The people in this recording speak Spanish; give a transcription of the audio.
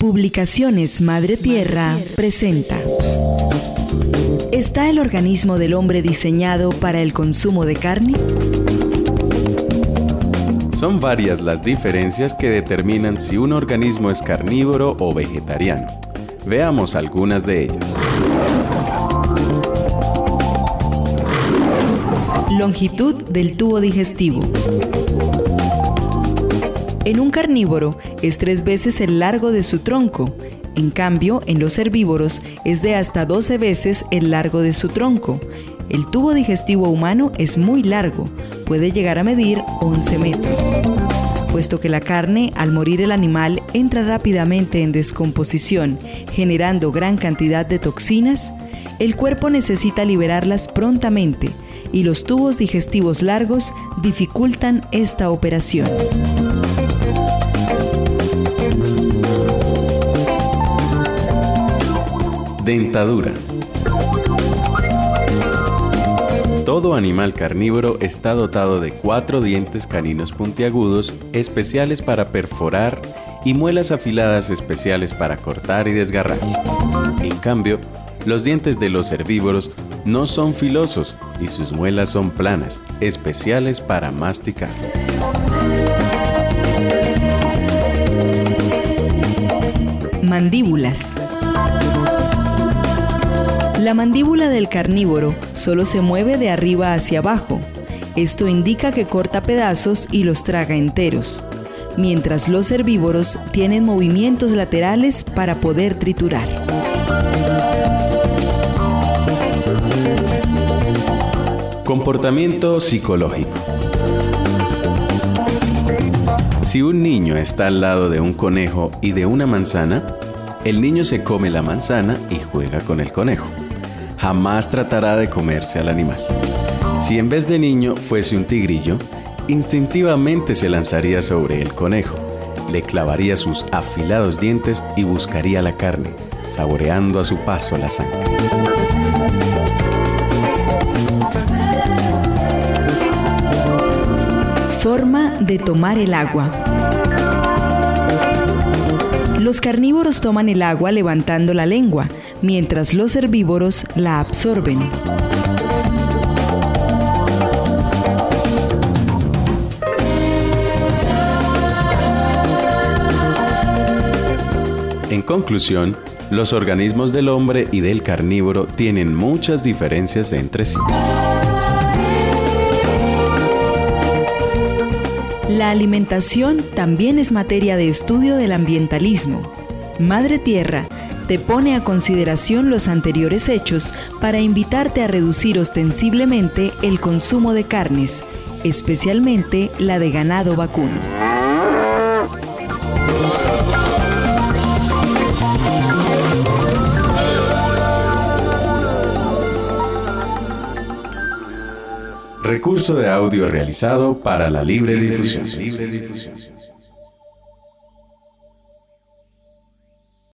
Publicaciones Madre Tierra presenta. ¿Está el organismo del hombre diseñado para el consumo de carne? Son varias las diferencias que determinan si un organismo es carnívoro o vegetariano. Veamos algunas de ellas. Longitud del tubo digestivo. En un carnívoro es tres veces el largo de su tronco. En cambio, en los herbívoros es de hasta 12 veces el largo de su tronco. El tubo digestivo humano es muy largo, puede llegar a medir 11 metros. Puesto que la carne, al morir el animal, entra rápidamente en descomposición, generando gran cantidad de toxinas, el cuerpo necesita liberarlas prontamente y los tubos digestivos largos dificultan esta operación. Dentadura. Todo animal carnívoro está dotado de cuatro dientes caninos puntiagudos especiales para perforar y muelas afiladas especiales para cortar y desgarrar. En cambio, los dientes de los herbívoros no son filosos y sus muelas son planas, especiales para masticar. Mandíbulas. La mandíbula del carnívoro solo se mueve de arriba hacia abajo. Esto indica que corta pedazos y los traga enteros, mientras los herbívoros tienen movimientos laterales para poder triturar. Comportamiento psicológico. Si un niño está al lado de un conejo y de una manzana, el niño se come la manzana y juega con el conejo jamás tratará de comerse al animal. Si en vez de niño fuese un tigrillo, instintivamente se lanzaría sobre el conejo, le clavaría sus afilados dientes y buscaría la carne, saboreando a su paso la sangre. Forma de tomar el agua. Los carnívoros toman el agua levantando la lengua, mientras los herbívoros la absorben. En conclusión, los organismos del hombre y del carnívoro tienen muchas diferencias entre sí. La alimentación también es materia de estudio del ambientalismo. Madre Tierra te pone a consideración los anteriores hechos para invitarte a reducir ostensiblemente el consumo de carnes, especialmente la de ganado vacuno. Recurso de audio realizado para la libre difusión.